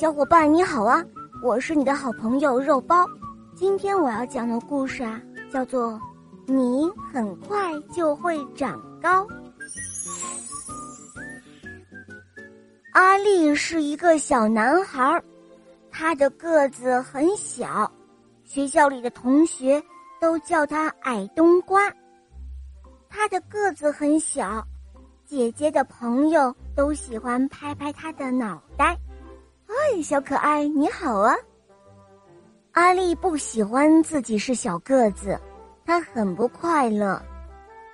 小伙伴你好啊，我是你的好朋友肉包。今天我要讲的故事啊，叫做《你很快就会长高》。阿力是一个小男孩，他的个子很小，学校里的同学都叫他矮冬瓜。他的个子很小，姐姐的朋友都喜欢拍拍他的脑袋。嗨，小可爱，你好啊！阿丽不喜欢自己是小个子，她很不快乐，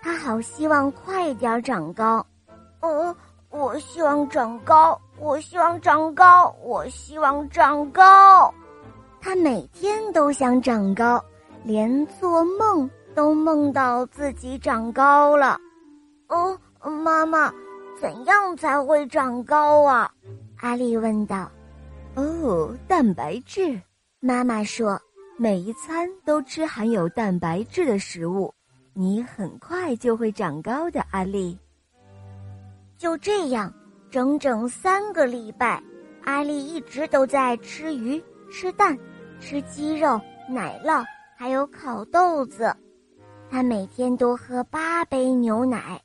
她好希望快点长高。呃，我希望长高，我希望长高，我希望长高。她每天都想长高，连做梦都梦到自己长高了。哦，妈妈，怎样才会长高啊？阿丽问道。哦，蛋白质。妈妈说，每一餐都吃含有蛋白质的食物，你很快就会长高的。阿丽。就这样，整整三个礼拜，阿丽一直都在吃鱼、吃蛋、吃鸡肉、奶酪，还有烤豆子。她每天都喝八杯牛奶，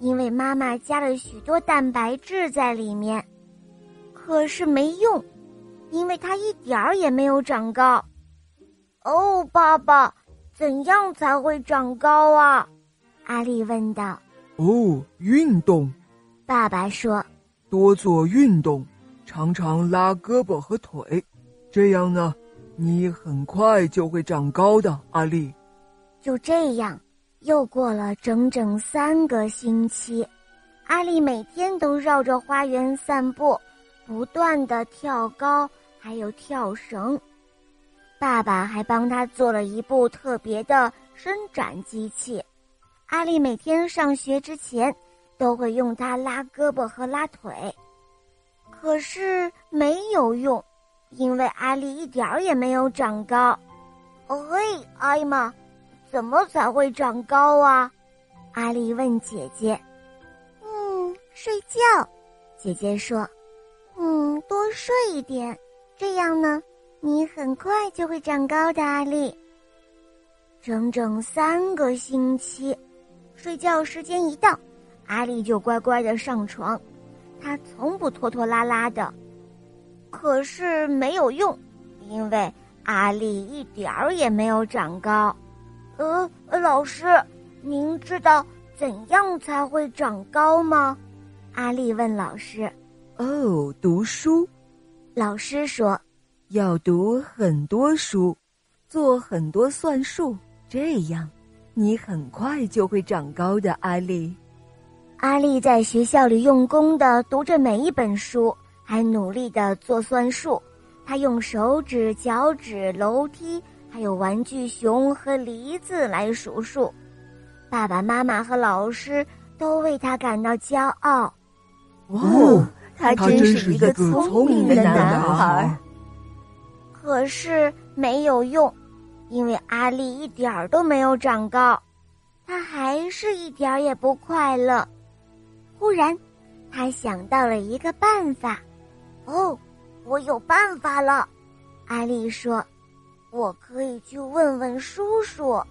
因为妈妈加了许多蛋白质在里面。可是没用。因为他一点儿也没有长高，哦，爸爸，怎样才会长高啊？阿丽问道。哦，运动。爸爸说，多做运动，常常拉胳膊和腿，这样呢，你很快就会长高的。阿丽。就这样，又过了整整三个星期，阿丽每天都绕着花园散步，不断的跳高。还有跳绳，爸爸还帮他做了一部特别的伸展机器。阿丽每天上学之前都会用它拉胳膊和拉腿，可是没有用，因为阿丽一点儿也没有长高。哦嘿，艾玛，怎么才会长高啊？阿丽问姐姐。嗯，睡觉。姐姐说。嗯，多睡一点。这样呢，你很快就会长高的，阿丽。整整三个星期，睡觉时间一到，阿丽就乖乖的上床，她从不拖拖拉拉的。可是没有用，因为阿丽一点儿也没有长高。呃，老师，您知道怎样才会长高吗？阿丽问老师。哦，读书。老师说：“要读很多书，做很多算术，这样，你很快就会长高的。”阿丽，阿丽在学校里用功的读着每一本书，还努力的做算术。他用手指、脚趾、楼梯，还有玩具熊和梨子来数数。爸爸妈妈和老师都为他感到骄傲。哦。他真是一个聪明的男孩，可是没有用，因为阿丽一点儿都没有长高，他还是一点儿也不快乐。忽然，他想到了一个办法。哦，我有办法了！阿丽说：“我可以去问问叔叔。”